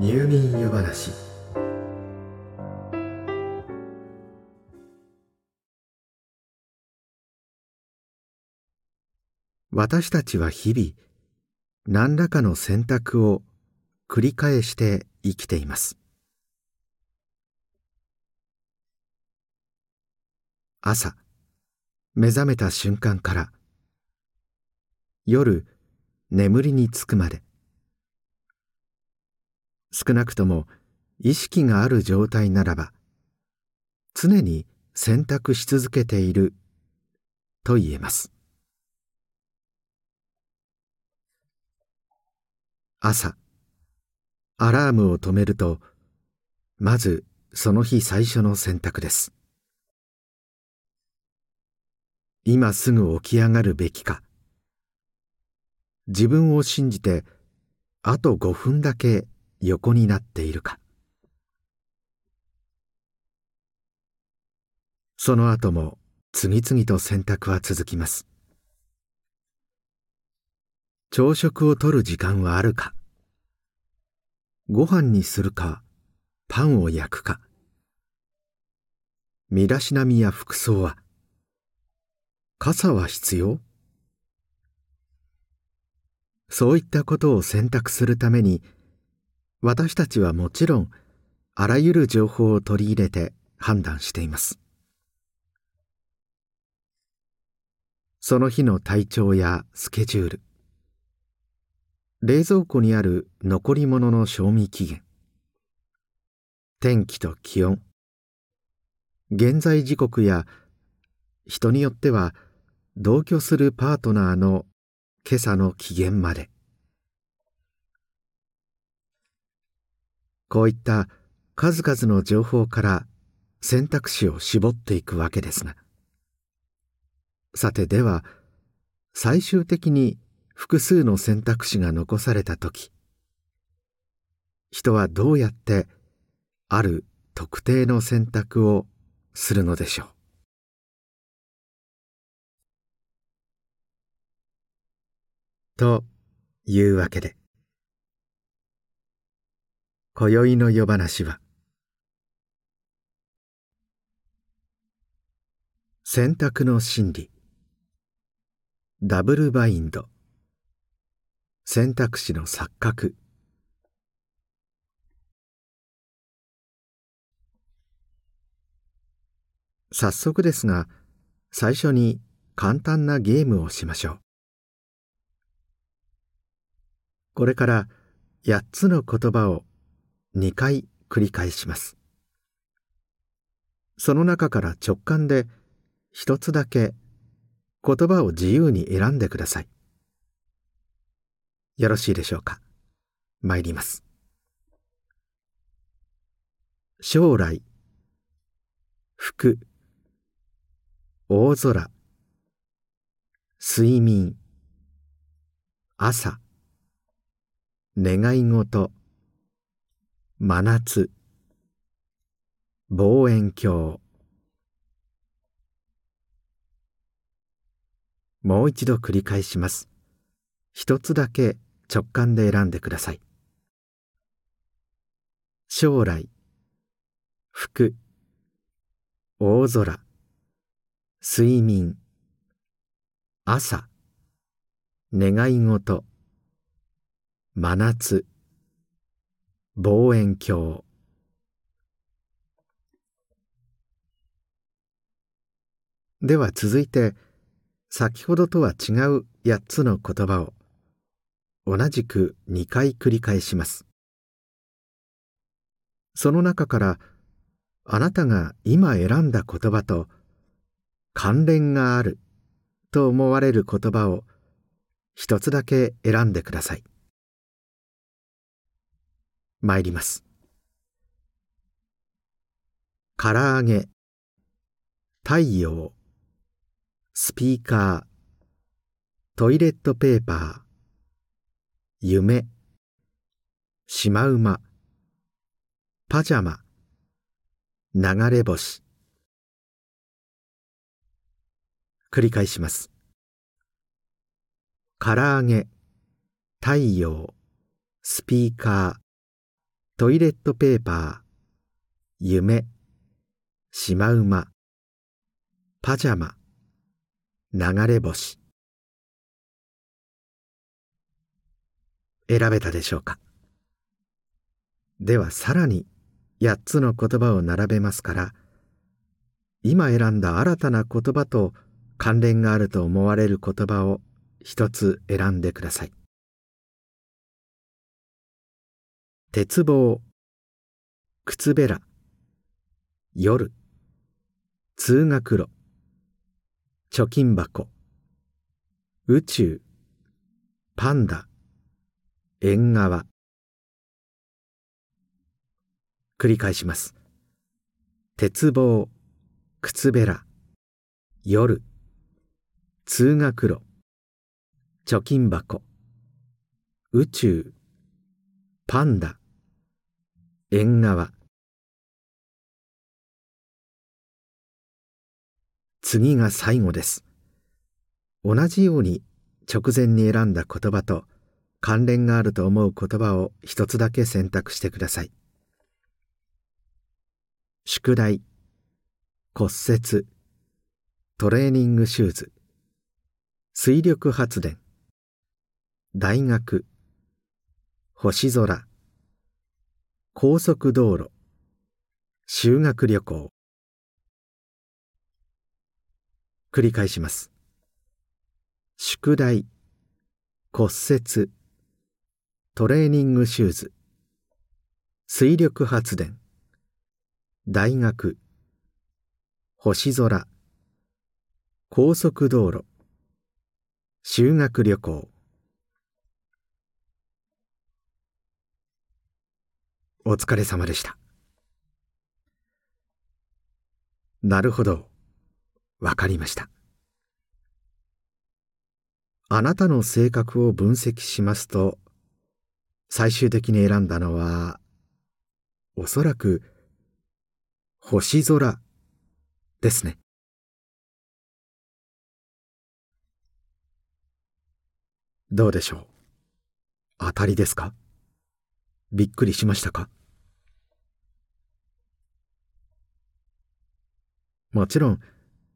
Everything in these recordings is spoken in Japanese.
入眠湯話。私たちは日々何らかの選択を繰り返して生きています。朝目覚めた瞬間から夜眠りにつくまで。少なくとも意識がある状態ならば常に選択し続けていると言えます。朝アラームを止めるとまずその日最初の選択です。今すぐ起き上がるべきか。自分を信じてあと5分だけ横になっているか。その後も次々と選択は続きます。朝食をとる時間はあるか。ご飯にするかパンを焼くか。身だしなみや服装は傘は必要？そういったことを選択するために私たちはもちろんあらゆる情報を取り入れて判断しています。その日の体調やスケジュール。冷蔵庫にある残り物の賞味期限。天気と気温。現在時刻や人によっては同居するパートナーの今朝の機嫌まで。こういった数々の情報から選択肢を絞っていくわけですが。さてでは最終的に複数の選択肢が残された時人はどうやってある特定の選択をするのでしょう？というわけで今宵の夜話は。選択の心理。ダブルバインド。選択肢の錯覚。早速ですが最初に簡単なゲームをしましょう。これから8つの言葉を2回繰り返します。その中から直感で一つだけ言葉を自由に選んでください。よろしいでしょうか？参ります。将来服大空睡眠朝願い事。真夏。望遠鏡。もう一度繰り返します。一つだけ直感で選んでください。将来。服。大空。睡眠。朝。願い事。真夏。望遠鏡。では続いて先ほどとは違う8つの言葉を同じく2回繰り返します。その中からあなたが今選んだ言葉と関連があると思われる言葉を一つだけ選んでください。参ります。唐揚げ。太陽。スピーカー。トイレットペーパー。夢。シマウマ。パジャマ。流れ星。繰り返します。唐揚げ。太陽。スピーカー。トイレットペーパー夢シマウマパジャマ流れ星。選べたでしょうか？ではさらに8つの言葉を並べますから今選んだ新たな言葉と関連があると思われる言葉を一つ選んでください。鉄棒。靴べら。夜。通学路。貯金箱。宇宙。パンダ。縁側。繰り返します。鉄棒。靴べら。夜。通学路。貯金箱。宇宙。パンダ。縁側。次が最後です。同じように直前に選んだ言葉と関連があると思う言葉を一つだけ選択してください。宿題。骨折。トレーニングシューズ。水力発電。大学。星空。高速道路。修学旅行。繰り返します。宿題。骨折。トレーニングシューズ。水力発電。大学。星空。高速道路。修学旅行。お疲れ様でした。なるほど。わかりました。あなたの性格を分析しますと最終的に選んだのはおそらく星空ですね。どうでしょう。当たりですか？びっくりしましたか？もちろん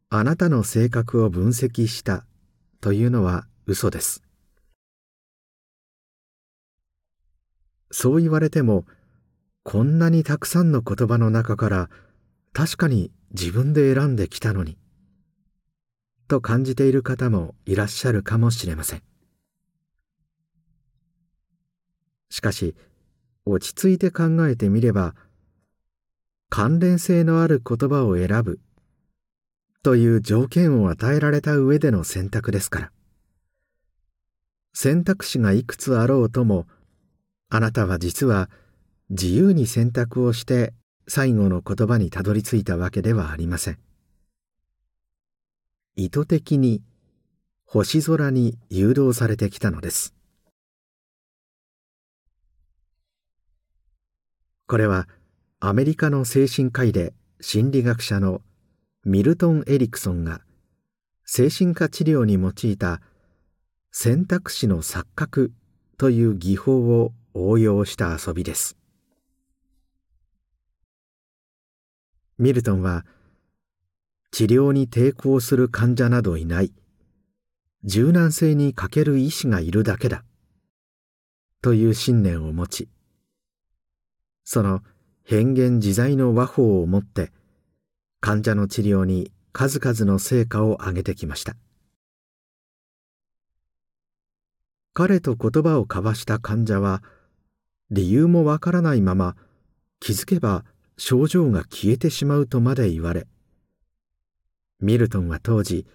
あなたの性格を分析したというのは嘘です。そう言われてもこんなにたくさんの言葉の中から確かに自分で選んできたのにと感じている方もいらっしゃるかもしれません。しかし落ち着いて考えてみれば関連性のある言葉を選ぶという条件を与えられた上での選択ですから。選択肢がいくつあろうともあなたは実は自由に選択をして最後の言葉にたどり着いたわけではありません。意図的に星空に誘導されてきたのです。これはアメリカの精神科医で心理学者のミルトン・エリクソンが精神科治療に用いた選択肢の錯覚という技法を応用した遊びです。ミルトンは治療に抵抗する患者などいない。柔軟性に欠ける医師がいるだけだ。という信念を持ちその変幻自在の和法をもって患者の治療に数々の成果を上げてきました。彼と言葉を交わした患者は理由もわからないまま気づけば症状が消えてしまうとまで言われミルトンは当時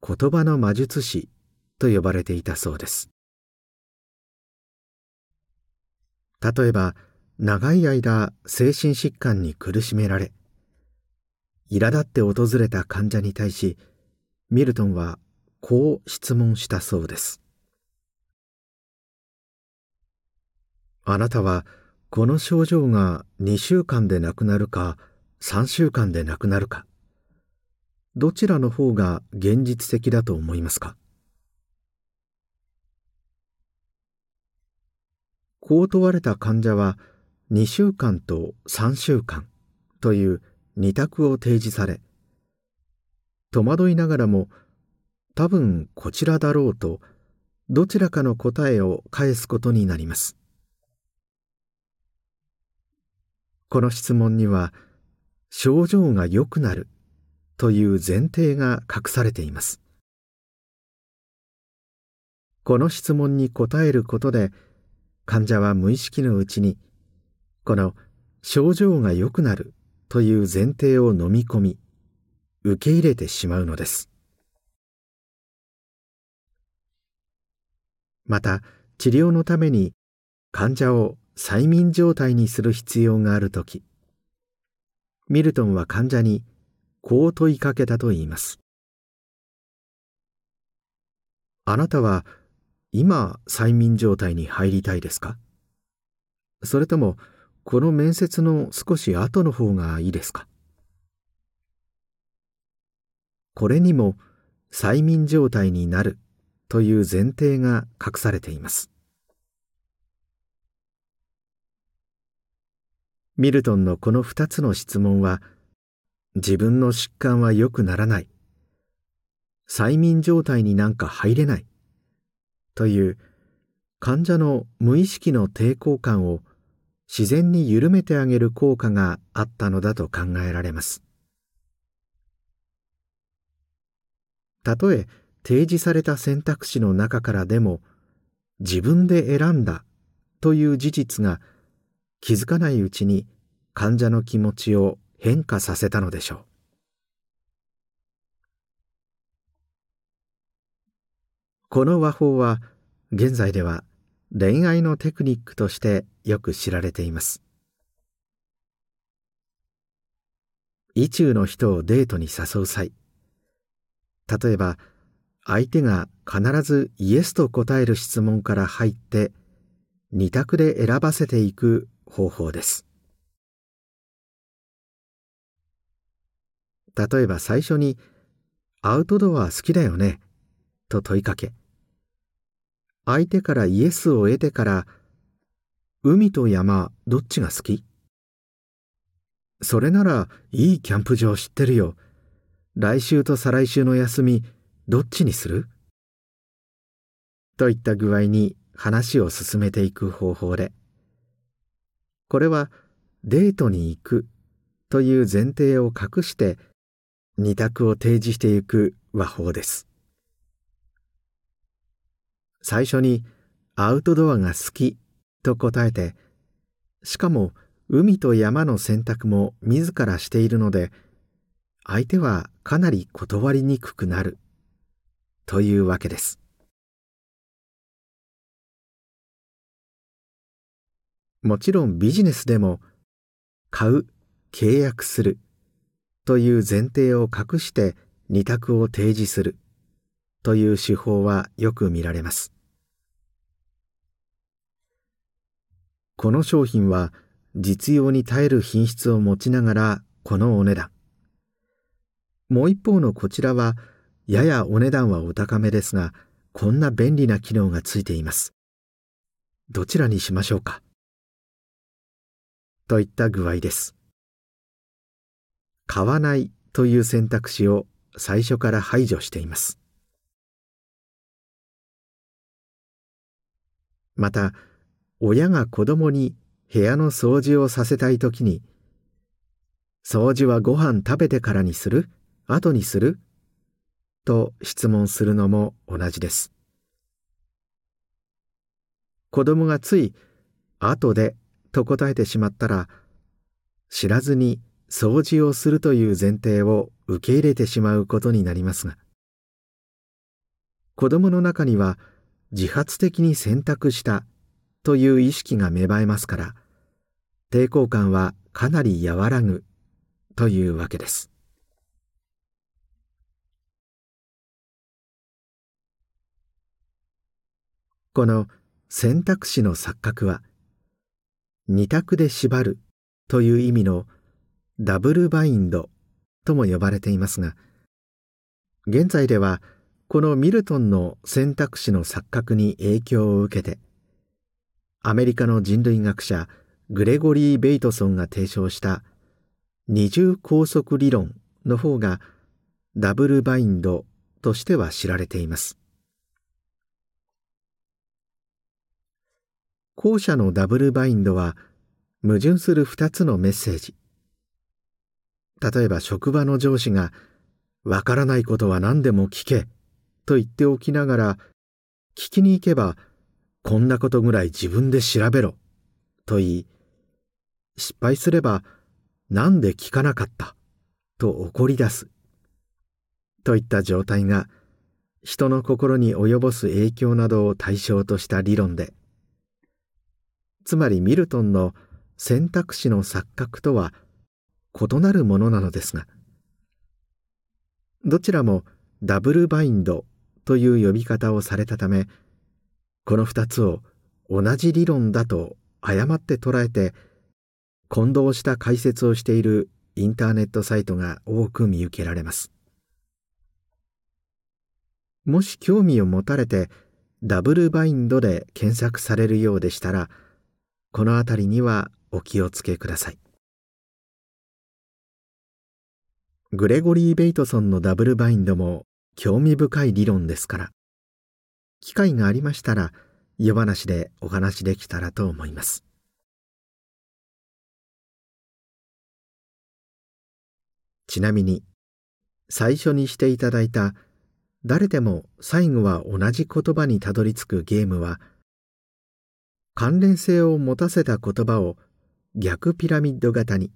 言葉の魔術師と呼ばれていたそうです。例えば長い間精神疾患に苦しめられ苛立って訪れた患者に対しミルトンはこう質問したそうですあなたはこの症状が2週間でなくなるか3週間でなくなるかどちらの方が現実的だと思いますかこう問われた患者は2週間と3週間という二択を提示され戸惑いながらも多分こちらだろうとどちらかの答えを返すことになります。この質問には症状が良くなるという前提が隠されています。この質問に答えることで患者は無意識のうちにこの症状が良くなるという前提を飲み込み受け入れてしまうのです。また治療のために患者を催眠状態にする必要があるときミルトンは患者にこう問いかけたといいます。あなたは今催眠状態に入りたいですか？それともこの面接の少し後の方がいいですか？これにも催眠状態になるという前提が隠されています。ミルトンのこの2つの質問は自分の疾患は良くならない。催眠状態になんか入れない。という患者の無意識の抵抗感を自然に緩めてあげる効果があったのだと考えられます。たとえ提示された選択肢の中からでも自分で選んだという事実が気づかないうちに患者の気持ちを変化させたのでしょう。この和法は現在では恋愛のテクニックとしてよく知られています。意中の人をデートに誘う際例えば相手が必ずイエスと答える質問から入って二択で選ばせていく方法です。例えば最初に「アウトドア好きだよね」と問いかけ相手からイエスを得てから海と山どっちが好き？それならいいキャンプ場知ってるよ。来週と再来週の休みどっちにする？といった具合に話を進めていく方法で。これはデートに行くという前提を隠して二択を提示していく和法です。最初にアウトドアが好きと答えてしかも海と山の選択も自らしているので相手はかなり断りにくくなるというわけです。もちろんビジネスでも買う契約するという前提を隠して二択を提示するという手法はよく見られます。この商品は実用に耐える品質を持ちながらこのお値段もう一方のこちらはややお値段はお高めですが、こんな便利な機能がついています。どちらにしましょうかといった具合です。買わないという選択肢を最初から排除しています。また、親が子供に部屋の掃除をさせたいときに、掃除はご飯食べてからにする？後にする？と質問するのも同じです。子供がつい「後で」と答えてしまったら知らずに掃除をするという前提を受け入れてしまうことになりますが子供の中には自発的に選択したという意識が芽生えますから抵抗感はかなり和らぐというわけです。この選択肢の錯覚は二択で縛るという意味のダブルバインドとも呼ばれていますが現在ではこのミルトンの選択肢の錯覚に影響を受けてアメリカの人類学者グレゴリー・ベイトソンが提唱した二重拘束理論の方がダブルバインドとしては知られています。後者のダブルバインドは矛盾する二つのメッセージ。例えば職場の上司が「わからないことは何でも聞け」と言っておきながら聞きに行けば「こんなことぐらい自分で調べろ」と言い失敗すれば「なんで聞かなかった」と怒り出す。といった状態が人の心に及ぼす影響などを対象とした理論で。つまりミルトンの選択肢の錯覚とは異なるものなのですが。どちらもダブルバインドという呼び方をされたためこの二つを同じ理論だと誤って捉えて混同した解説をしているインターネットサイトが多く見受けられます。もし興味を持たれてダブルバインドで検索されるようでしたらこの辺りにはお気をつけください。グレゴリー・ベイトソンのダブルバインドも興味深い理論ですから。機会がありましたら夜話でお話できたらと思います。ちなみに最初にしていただいた誰でも最後は同じ言葉にたどり着くゲームは関連性を持たせた言葉を逆ピラミッド型に。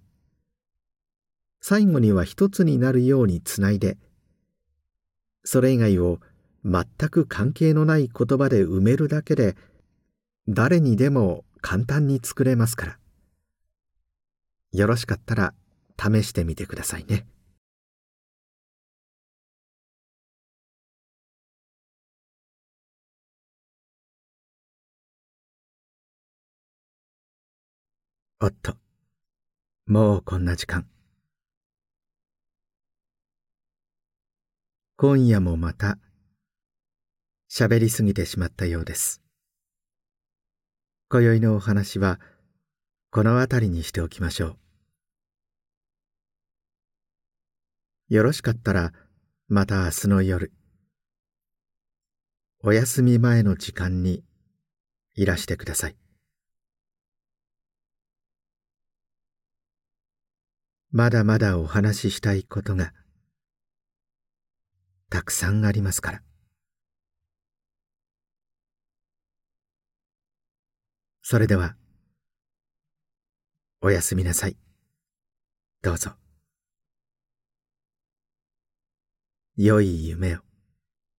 最後には一つになるようにつないでそれ以外を全く関係のない言葉で埋めるだけで誰にでも簡単に作れますから。よろしかったら試してみてくださいね。おっともうこんな時間。今夜もまた喋りすぎてしまったようです。今宵のお話はこの辺りにしておきましょう。よろしかったらまた明日の夜お休み前の時間にいらしてください。まだまだお話ししたいことがたくさんありますからそれではおやすみなさい。どうぞ。良い夢を。